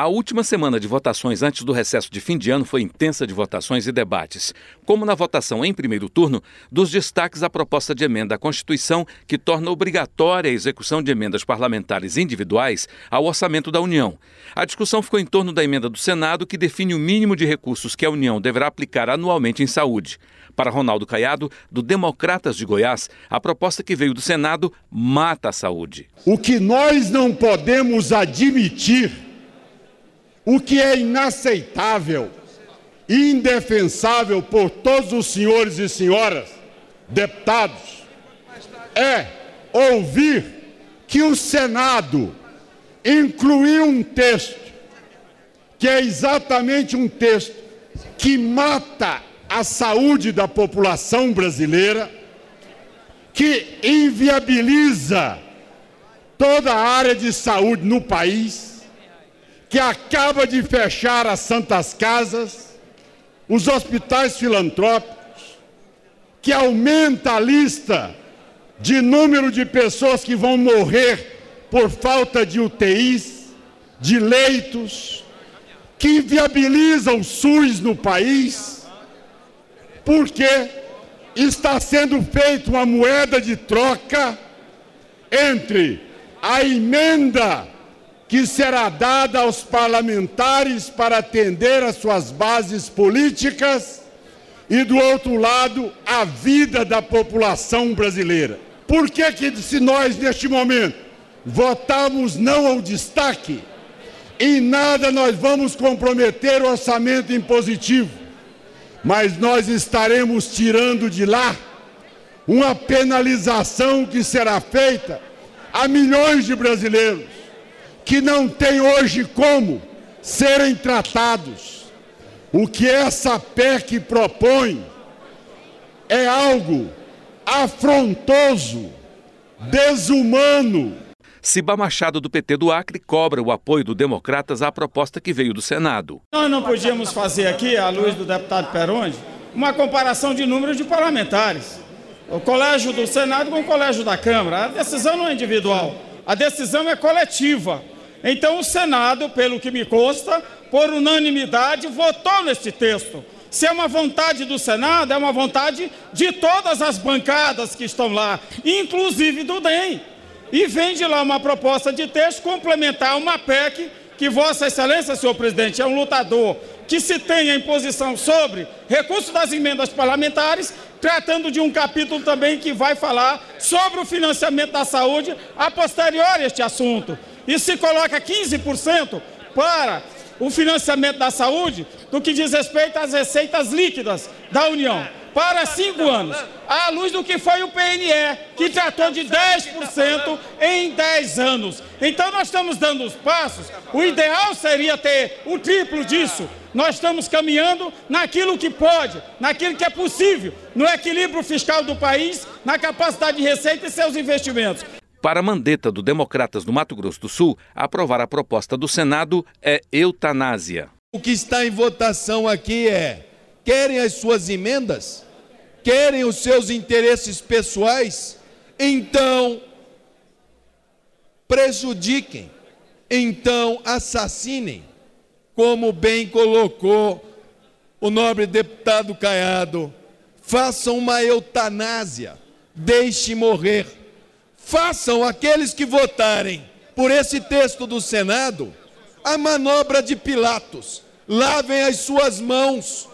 A última semana de votações antes do recesso de fim de ano foi intensa de votações e debates, como na votação em primeiro turno dos destaques à proposta de emenda à Constituição que torna obrigatória a execução de emendas parlamentares individuais ao orçamento da União. A discussão ficou em torno da emenda do Senado que define o mínimo de recursos que a União deverá aplicar anualmente em saúde. Para Ronaldo Caiado, do Democratas de Goiás, a proposta que veio do Senado mata a saúde. O que nós não podemos admitir o que é inaceitável, indefensável por todos os senhores e senhoras deputados, é ouvir que o Senado incluiu um texto que é exatamente um texto que mata a saúde da população brasileira, que inviabiliza toda a área de saúde no país que acaba de fechar as santas casas, os hospitais filantrópicos, que aumenta a lista de número de pessoas que vão morrer por falta de UTIs, de leitos, que inviabiliza o SUS no país, porque está sendo feita uma moeda de troca entre a emenda que será dada aos parlamentares para atender às suas bases políticas e, do outro lado, a vida da população brasileira. Por que, que se nós, neste momento, votamos não ao destaque, em nada nós vamos comprometer o orçamento impositivo, mas nós estaremos tirando de lá uma penalização que será feita a milhões de brasileiros que não tem hoje como serem tratados. O que essa PEC propõe é algo afrontoso, desumano. Ciba Machado, do PT do Acre, cobra o apoio do Democratas à proposta que veio do Senado. Nós não podíamos fazer aqui, à luz do deputado Peronde, uma comparação de números de parlamentares. O colégio do Senado com o colégio da Câmara. A decisão não é individual, a decisão é coletiva. Então o Senado, pelo que me consta, por unanimidade, votou neste texto. Se é uma vontade do Senado, é uma vontade de todas as bancadas que estão lá, inclusive do DEM. E vem de lá uma proposta de texto complementar uma PEC que Vossa Excelência, senhor presidente, é um lutador que se tem a imposição sobre recurso das emendas parlamentares, tratando de um capítulo também que vai falar sobre o financiamento da saúde a posteriori este assunto e se coloca 15% para o financiamento da saúde do que diz respeito às receitas líquidas da União para cinco anos, à luz do que foi o PNE, que tratou de 10% em 10 anos. Então, nós estamos dando os passos. O ideal seria ter o triplo disso. Nós estamos caminhando naquilo que pode, naquilo que é possível, no equilíbrio fiscal do país, na capacidade de receita e seus investimentos. Para a mandeta do Democratas do Mato Grosso do Sul, aprovar a proposta do Senado é eutanásia. O que está em votação aqui é: querem as suas emendas? Querem os seus interesses pessoais? Então, prejudiquem, então assassinem, como bem colocou o nobre deputado Caiado. Façam uma eutanásia, deixe morrer façam aqueles que votarem por esse texto do Senado a manobra de Pilatos. Lavem as suas mãos.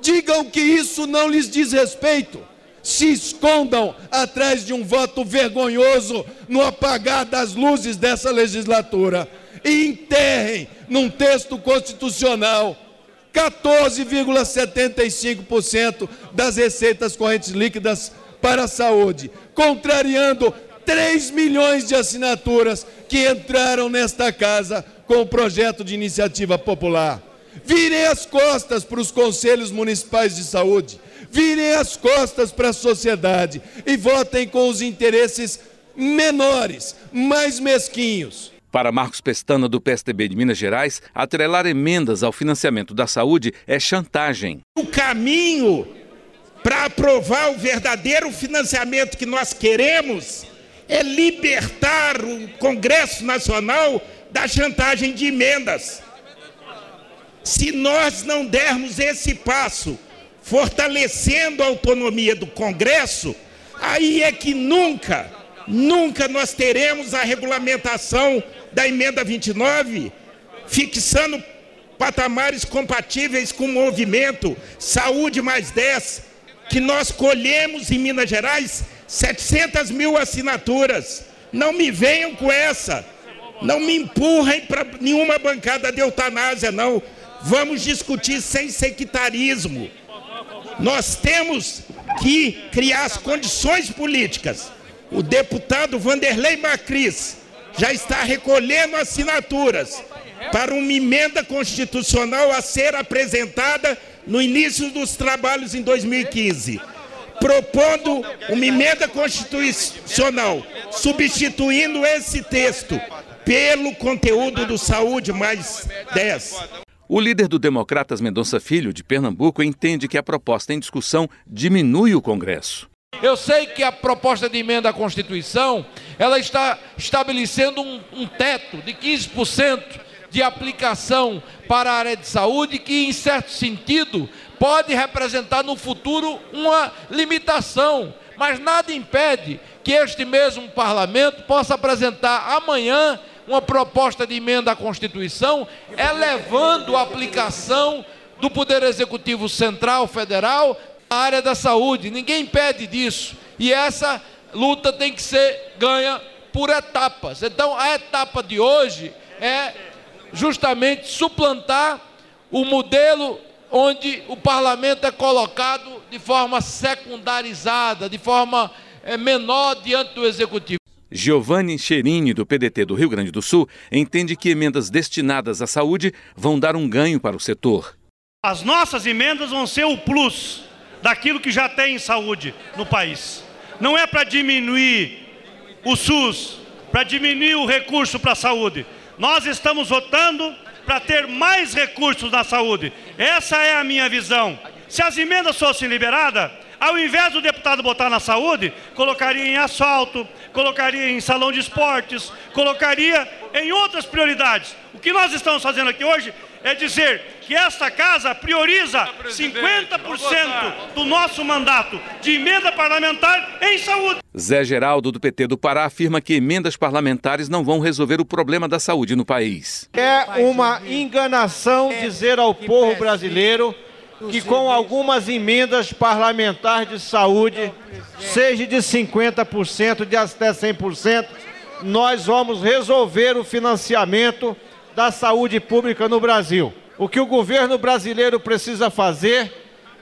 Digam que isso não lhes diz respeito. Se escondam atrás de um voto vergonhoso no apagar das luzes dessa legislatura. E enterrem num texto constitucional 14,75% das receitas correntes líquidas para a saúde, contrariando 3 milhões de assinaturas que entraram nesta casa com o projeto de iniciativa popular. Virem as costas para os conselhos municipais de saúde, virem as costas para a sociedade e votem com os interesses menores, mais mesquinhos. Para Marcos Pestana, do PSDB de Minas Gerais, atrelar emendas ao financiamento da saúde é chantagem. O caminho para aprovar o verdadeiro financiamento que nós queremos é libertar o Congresso Nacional da chantagem de emendas. Se nós não dermos esse passo, fortalecendo a autonomia do Congresso, aí é que nunca, nunca nós teremos a regulamentação da emenda 29, fixando patamares compatíveis com o movimento Saúde mais 10, que nós colhemos em Minas Gerais 700 mil assinaturas. Não me venham com essa. Não me empurrem para nenhuma bancada de eutanásia, não. Vamos discutir sem sectarismo. Nós temos que criar as condições políticas. O deputado Vanderlei Macris já está recolhendo assinaturas para uma emenda constitucional a ser apresentada no início dos trabalhos em 2015, propondo uma emenda constitucional, substituindo esse texto pelo conteúdo do Saúde mais 10. O líder do Democratas Mendonça Filho, de Pernambuco, entende que a proposta em discussão diminui o Congresso. Eu sei que a proposta de emenda à Constituição, ela está estabelecendo um, um teto de 15% de aplicação para a área de saúde, que em certo sentido pode representar no futuro uma limitação, mas nada impede que este mesmo parlamento possa apresentar amanhã uma proposta de emenda à Constituição, elevando a aplicação do Poder Executivo Central Federal à área da saúde. Ninguém impede disso. E essa luta tem que ser ganha por etapas. Então, a etapa de hoje é justamente suplantar o modelo onde o parlamento é colocado de forma secundarizada, de forma é, menor diante do executivo. Giovanni Cherini, do PDT do Rio Grande do Sul, entende que emendas destinadas à saúde vão dar um ganho para o setor. As nossas emendas vão ser o plus daquilo que já tem em saúde no país. Não é para diminuir o SUS, para diminuir o recurso para a saúde. Nós estamos votando para ter mais recursos na saúde. Essa é a minha visão. Se as emendas fossem liberadas, ao invés do deputado botar na saúde, colocaria em asfalto, colocaria em salão de esportes, colocaria em outras prioridades. O que nós estamos fazendo aqui hoje é dizer que esta casa prioriza 50% do nosso mandato de emenda parlamentar em saúde. Zé Geraldo, do PT do Pará, afirma que emendas parlamentares não vão resolver o problema da saúde no país. É uma enganação dizer ao povo brasileiro que com algumas emendas parlamentares de saúde, seja de 50%, de até 100%, nós vamos resolver o financiamento da saúde pública no Brasil. O que o governo brasileiro precisa fazer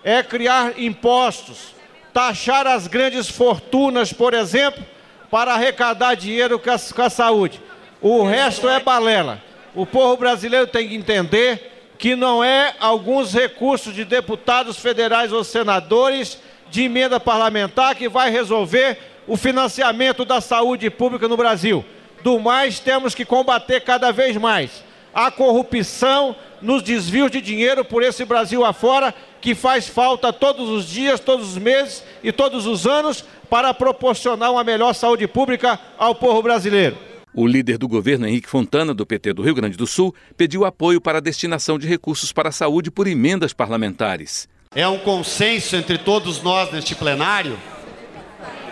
é criar impostos, taxar as grandes fortunas, por exemplo, para arrecadar dinheiro com a, com a saúde. O resto é balela. O povo brasileiro tem que entender que não é alguns recursos de deputados federais ou senadores de emenda parlamentar que vai resolver o financiamento da saúde pública no Brasil. Do mais, temos que combater cada vez mais a corrupção nos desvios de dinheiro por esse Brasil afora, que faz falta todos os dias, todos os meses e todos os anos para proporcionar uma melhor saúde pública ao povo brasileiro. O líder do governo, Henrique Fontana, do PT do Rio Grande do Sul, pediu apoio para a destinação de recursos para a saúde por emendas parlamentares. É um consenso entre todos nós neste plenário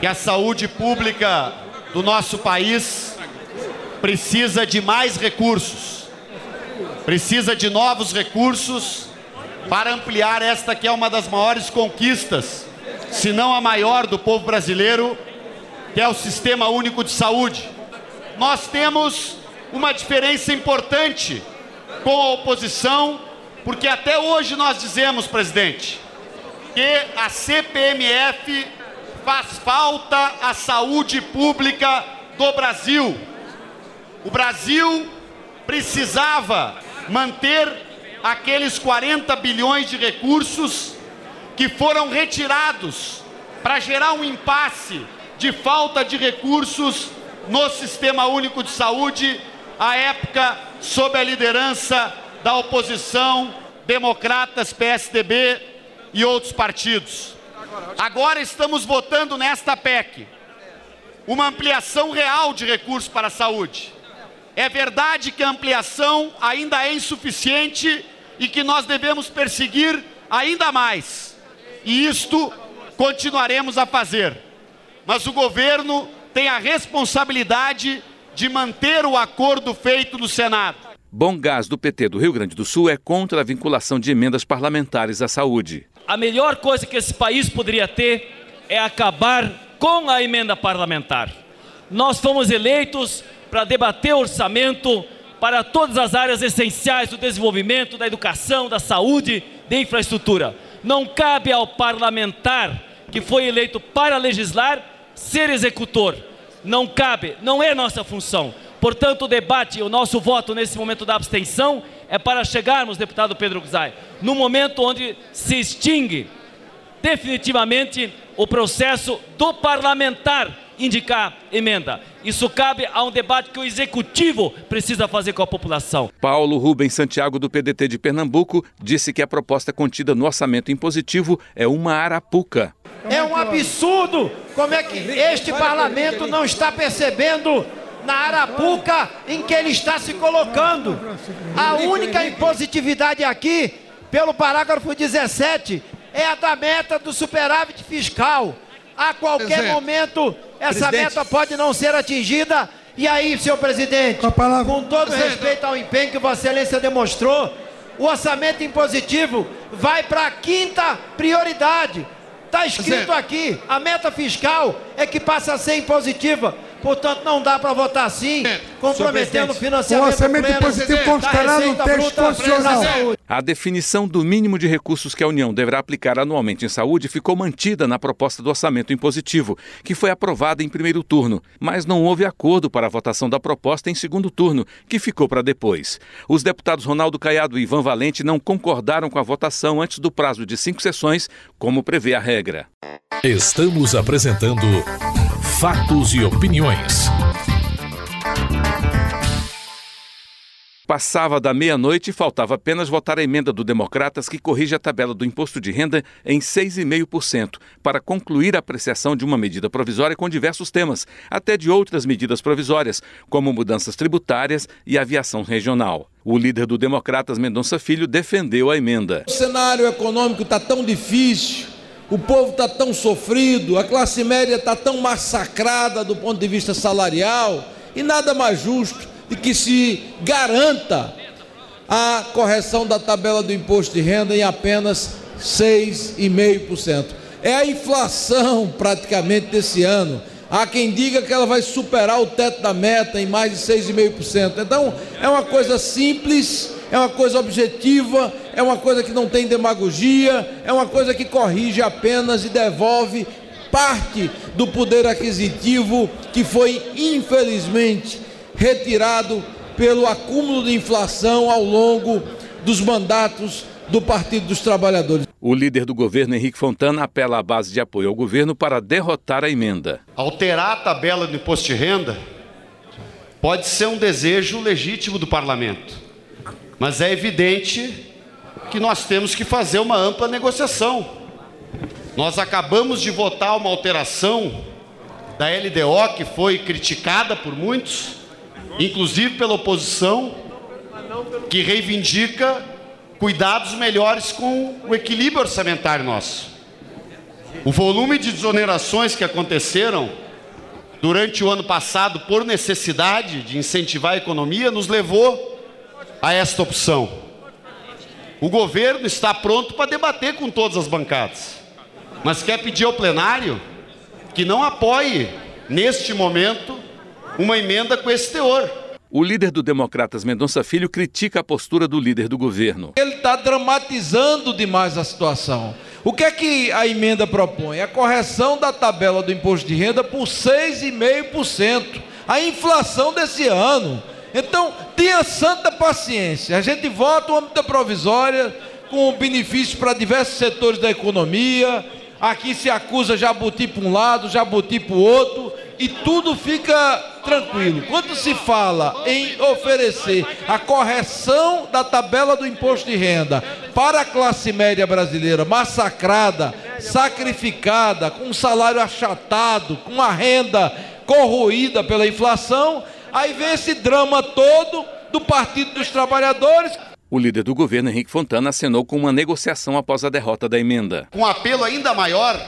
que a saúde pública do nosso país precisa de mais recursos, precisa de novos recursos para ampliar esta que é uma das maiores conquistas, se não a maior do povo brasileiro, que é o Sistema Único de Saúde nós temos uma diferença importante com a oposição, porque até hoje nós dizemos, presidente, que a CPMF faz falta à saúde pública do Brasil. O Brasil precisava manter aqueles 40 bilhões de recursos que foram retirados para gerar um impasse de falta de recursos no Sistema Único de Saúde à época sob a liderança da oposição, democratas, PSDB e outros partidos. Agora estamos votando nesta PEC uma ampliação real de recursos para a saúde. É verdade que a ampliação ainda é insuficiente e que nós devemos perseguir ainda mais. E isto continuaremos a fazer. Mas o governo tem a responsabilidade de manter o acordo feito no Senado. Bom Gás do PT do Rio Grande do Sul é contra a vinculação de emendas parlamentares à saúde. A melhor coisa que esse país poderia ter é acabar com a emenda parlamentar. Nós fomos eleitos para debater orçamento para todas as áreas essenciais do desenvolvimento, da educação, da saúde, da infraestrutura. Não cabe ao parlamentar que foi eleito para legislar ser executor. Não cabe, não é nossa função. Portanto, o debate, o nosso voto nesse momento da abstenção é para chegarmos, deputado Pedro Guzai, no momento onde se extingue definitivamente o processo do parlamentar indicar emenda. Isso cabe a um debate que o executivo precisa fazer com a população. Paulo Rubens Santiago, do PDT de Pernambuco, disse que a proposta contida no orçamento impositivo é uma arapuca. É um absurdo como é que este parlamento não está percebendo na arapuca em que ele está se colocando. A única impositividade aqui, pelo parágrafo 17, é a da meta do superávit fiscal. A qualquer momento, essa presidente. meta pode não ser atingida. E aí, senhor presidente, com, com todo respeito ao empenho que Vossa Excelência demonstrou, o orçamento impositivo vai para a quinta prioridade. Está escrito aqui, a meta fiscal é que passa a ser impositiva. Portanto, não dá para votar assim, comprometendo o financiamento o orçamento positivo constará no texto constitucional. A definição do mínimo de recursos que a União deverá aplicar anualmente em saúde ficou mantida na proposta do orçamento impositivo, que foi aprovada em primeiro turno, mas não houve acordo para a votação da proposta em segundo turno, que ficou para depois. Os deputados Ronaldo Caiado e Ivan Valente não concordaram com a votação antes do prazo de cinco sessões, como prevê a regra. Estamos apresentando Fatos e opiniões. Passava da meia-noite e faltava apenas votar a emenda do Democratas que corrige a tabela do imposto de renda em 6,5%, para concluir a apreciação de uma medida provisória com diversos temas, até de outras medidas provisórias, como mudanças tributárias e aviação regional. O líder do Democratas, Mendonça Filho, defendeu a emenda. O cenário econômico está tão difícil o povo está tão sofrido, a classe média está tão massacrada do ponto de vista salarial, e nada mais justo de que se garanta a correção da tabela do imposto de renda em apenas 6,5%. É a inflação praticamente desse ano. Há quem diga que ela vai superar o teto da meta em mais de 6,5%. Então, é uma coisa simples é uma coisa objetiva, é uma coisa que não tem demagogia, é uma coisa que corrige apenas e devolve parte do poder aquisitivo que foi, infelizmente, retirado pelo acúmulo de inflação ao longo dos mandatos do Partido dos Trabalhadores. O líder do governo, Henrique Fontana, apela à base de apoio ao governo para derrotar a emenda. Alterar a tabela do imposto de renda pode ser um desejo legítimo do parlamento. Mas é evidente que nós temos que fazer uma ampla negociação. Nós acabamos de votar uma alteração da LDO que foi criticada por muitos, inclusive pela oposição, que reivindica cuidados melhores com o equilíbrio orçamentário nosso. O volume de desonerações que aconteceram durante o ano passado por necessidade de incentivar a economia nos levou a esta opção. O governo está pronto para debater com todas as bancadas, mas quer pedir ao plenário que não apoie, neste momento, uma emenda com esse teor. O líder do Democratas, Mendonça Filho, critica a postura do líder do governo. Ele está dramatizando demais a situação. O que é que a emenda propõe? A correção da tabela do imposto de renda por 6,5%. A inflação desse ano então, tenha santa paciência. A gente vota uma medida provisória com benefícios para diversos setores da economia. Aqui se acusa Jabuti para um lado, Jabuti para o outro, e tudo fica tranquilo. Quando se fala em oferecer a correção da tabela do imposto de renda para a classe média brasileira massacrada, sacrificada, com um salário achatado, com uma renda corroída pela inflação, aí vem esse drama todo do Partido dos Trabalhadores. O líder do governo, Henrique Fontana, acenou com uma negociação após a derrota da emenda. Um apelo ainda maior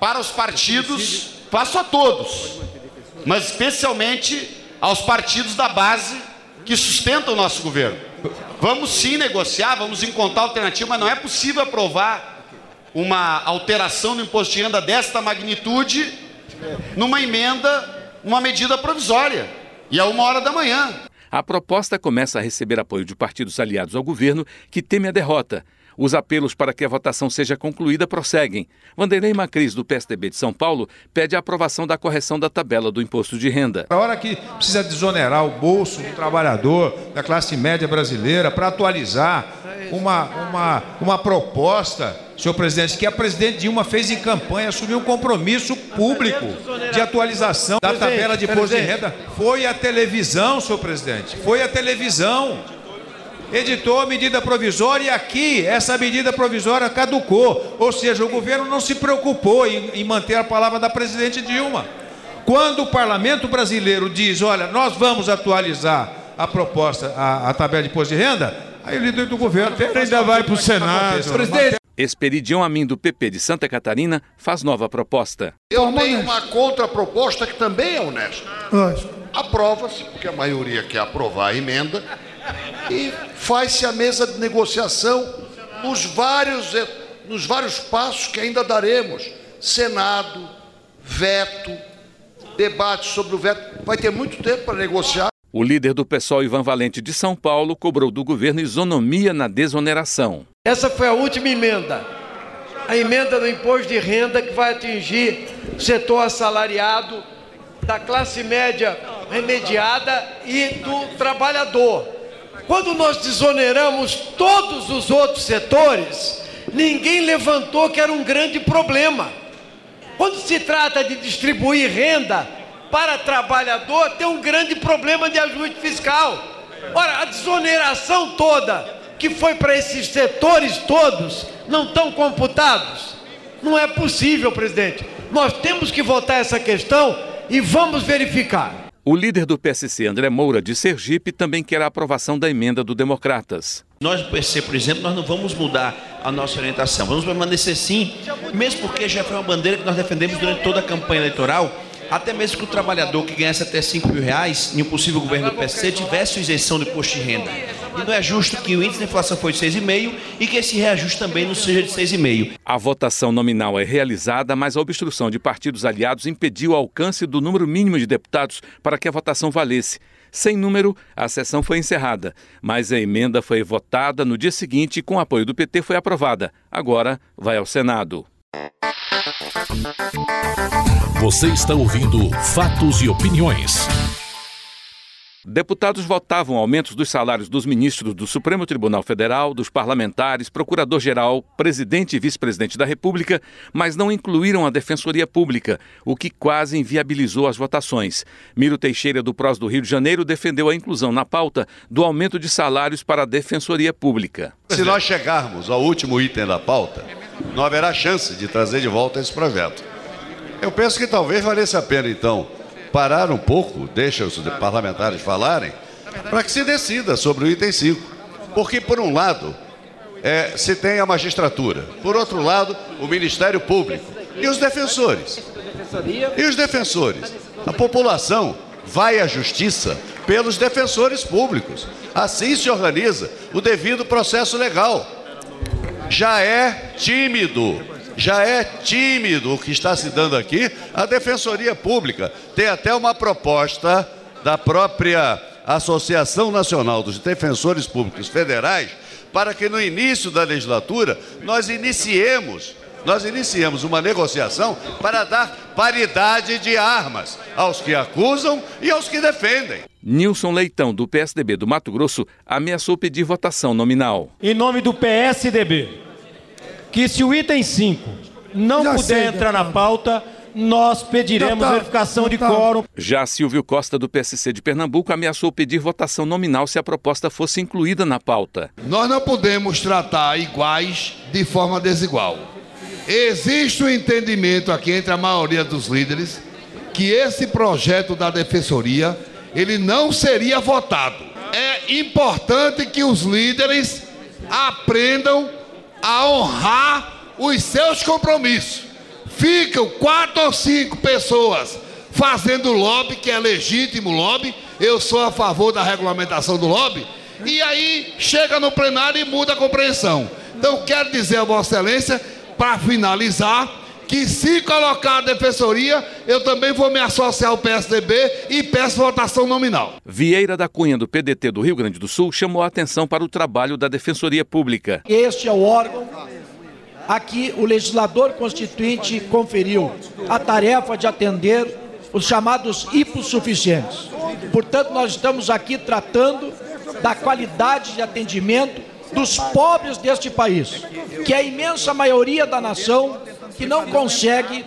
para os partidos, faço a todos, mas especialmente aos partidos da base que sustentam o nosso governo. Vamos sim negociar, vamos encontrar alternativa, mas não é possível aprovar uma alteração no imposto de renda desta magnitude numa emenda, uma medida provisória. E a uma hora da manhã. A proposta começa a receber apoio de partidos aliados ao governo que teme a derrota. Os apelos para que a votação seja concluída prosseguem. Vanderlei Macris, do PSDB de São Paulo, pede a aprovação da correção da tabela do imposto de renda. A hora que precisa desonerar o bolso do trabalhador, da classe média brasileira, para atualizar uma, uma, uma proposta, senhor presidente, que a presidente Dilma fez em campanha, assumiu um compromisso público de atualização da tabela de imposto de renda. Foi a televisão, senhor presidente, foi a televisão editou a medida provisória e aqui essa medida provisória caducou. Ou seja, o governo não se preocupou em, em manter a palavra da presidente Dilma. Quando o parlamento brasileiro diz, olha, nós vamos atualizar a proposta, a, a tabela de imposto de renda, aí o líder do governo ainda vai para o Senado. Presidente. Esperidião Amin, do PP de Santa Catarina, faz nova proposta. Eu tenho uma contraproposta que também é honesta. Aprova-se, porque a maioria quer aprovar a emenda, e faz-se a mesa de negociação nos vários, nos vários passos que ainda daremos. Senado, veto, debate sobre o veto. Vai ter muito tempo para negociar. O líder do PSOL, Ivan Valente de São Paulo, cobrou do governo isonomia na desoneração. Essa foi a última emenda. A emenda do imposto de renda que vai atingir o setor assalariado, da classe média remediada e do trabalhador. Quando nós desoneramos todos os outros setores, ninguém levantou que era um grande problema. Quando se trata de distribuir renda para trabalhador, tem um grande problema de ajuste fiscal. Ora, a desoneração toda que foi para esses setores todos não estão computados. Não é possível, presidente. Nós temos que votar essa questão e vamos verificar. O líder do PSC, André Moura, de Sergipe, também quer a aprovação da emenda do Democratas. Nós do PSC, por exemplo, nós não vamos mudar a nossa orientação. Vamos permanecer sim, mesmo porque já foi uma bandeira que nós defendemos durante toda a campanha eleitoral, até mesmo que o trabalhador que ganhasse até 5 mil reais em um possível governo do PSC tivesse isenção de imposto de renda. E não é justo que o índice de inflação foi de 6,5 e que esse reajuste também não seja de 6,5. A votação nominal é realizada, mas a obstrução de partidos aliados impediu o alcance do número mínimo de deputados para que a votação valesse. Sem número, a sessão foi encerrada, mas a emenda foi votada no dia seguinte e, com apoio do PT, foi aprovada. Agora vai ao Senado. Você está ouvindo Fatos e Opiniões. Deputados votavam aumentos dos salários dos ministros do Supremo Tribunal Federal, dos parlamentares, procurador-geral, presidente e vice-presidente da República, mas não incluíram a Defensoria Pública, o que quase inviabilizou as votações. Miro Teixeira, do PROS do Rio de Janeiro, defendeu a inclusão na pauta do aumento de salários para a Defensoria Pública. Se nós chegarmos ao último item da pauta, não haverá chance de trazer de volta esse projeto. Eu penso que talvez valesse a pena, então, parar um pouco, deixa os parlamentares falarem, para que se decida sobre o item 5. Porque, por um lado, é, se tem a magistratura, por outro lado, o Ministério Público e os defensores. E os defensores? A população vai à justiça pelos defensores públicos. Assim se organiza o devido processo legal. Já é tímido já é tímido o que está se dando aqui. A Defensoria Pública tem até uma proposta da própria Associação Nacional dos Defensores Públicos Federais para que no início da legislatura nós iniciemos nós iniciamos uma negociação para dar paridade de armas aos que acusam e aos que defendem. Nilson Leitão, do PSDB do Mato Grosso, ameaçou pedir votação nominal. Em nome do PSDB, que se o item 5 não Já puder sei, entrar deputado. na pauta, nós pediremos Deputado, verificação de deputado. quórum. Já Silvio Costa, do PSC de Pernambuco, ameaçou pedir votação nominal se a proposta fosse incluída na pauta. Nós não podemos tratar iguais de forma desigual. Existe um entendimento aqui entre a maioria dos líderes que esse projeto da defensoria ele não seria votado. É importante que os líderes aprendam a honrar os seus compromissos. Ficam quatro ou cinco pessoas fazendo lobby, que é legítimo lobby. Eu sou a favor da regulamentação do lobby. E aí chega no plenário e muda a compreensão. Então quero dizer a Vossa Excelência, para finalizar, que se colocar a defensoria, eu também vou me associar ao PSDB e peço votação nominal. Vieira da Cunha, do PDT do Rio Grande do Sul, chamou a atenção para o trabalho da Defensoria Pública. Este é o órgão a que o legislador constituinte conferiu a tarefa de atender os chamados hipossuficientes. Portanto, nós estamos aqui tratando da qualidade de atendimento dos pobres deste país, que é a imensa maioria da nação que não consegue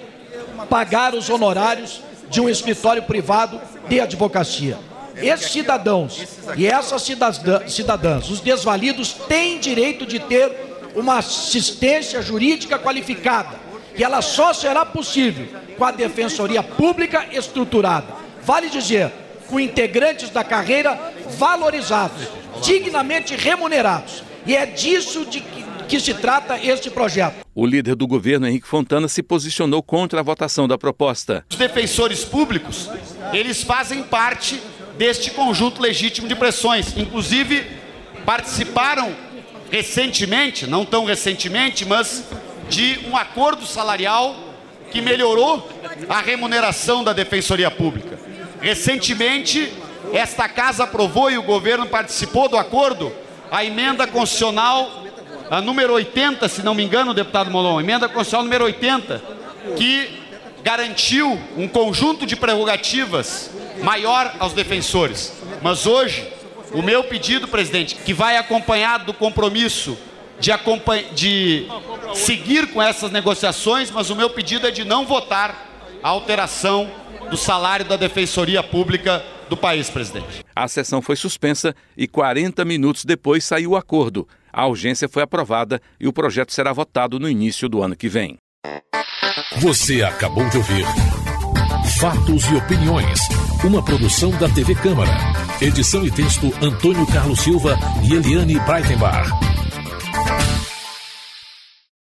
pagar os honorários de um escritório privado de advocacia. Esses cidadãos e essas cidadã- cidadãs, os desvalidos, têm direito de ter uma assistência jurídica qualificada, e ela só será possível com a defensoria pública estruturada. Vale dizer, com integrantes da carreira valorizados, dignamente remunerados. E é disso de que, que se trata este projeto. O líder do governo, Henrique Fontana, se posicionou contra a votação da proposta. Os defensores públicos, eles fazem parte deste conjunto legítimo de pressões. Inclusive, participaram recentemente, não tão recentemente, mas de um acordo salarial que melhorou a remuneração da Defensoria Pública. Recentemente, esta casa aprovou e o governo participou do acordo a emenda constitucional a número 80, se não me engano, deputado Molon, emenda constitucional número 80, que garantiu um conjunto de prerrogativas maior aos defensores. Mas hoje, o meu pedido, presidente, que vai acompanhado do compromisso de, de seguir com essas negociações, mas o meu pedido é de não votar a alteração do salário da Defensoria Pública do país, presidente. A sessão foi suspensa e 40 minutos depois saiu o acordo. A urgência foi aprovada e o projeto será votado no início do ano que vem. Você acabou de ouvir Fatos e Opiniões, uma produção da TV Câmara. Edição e texto Antônio Carlos Silva e Eliane Breitenbach.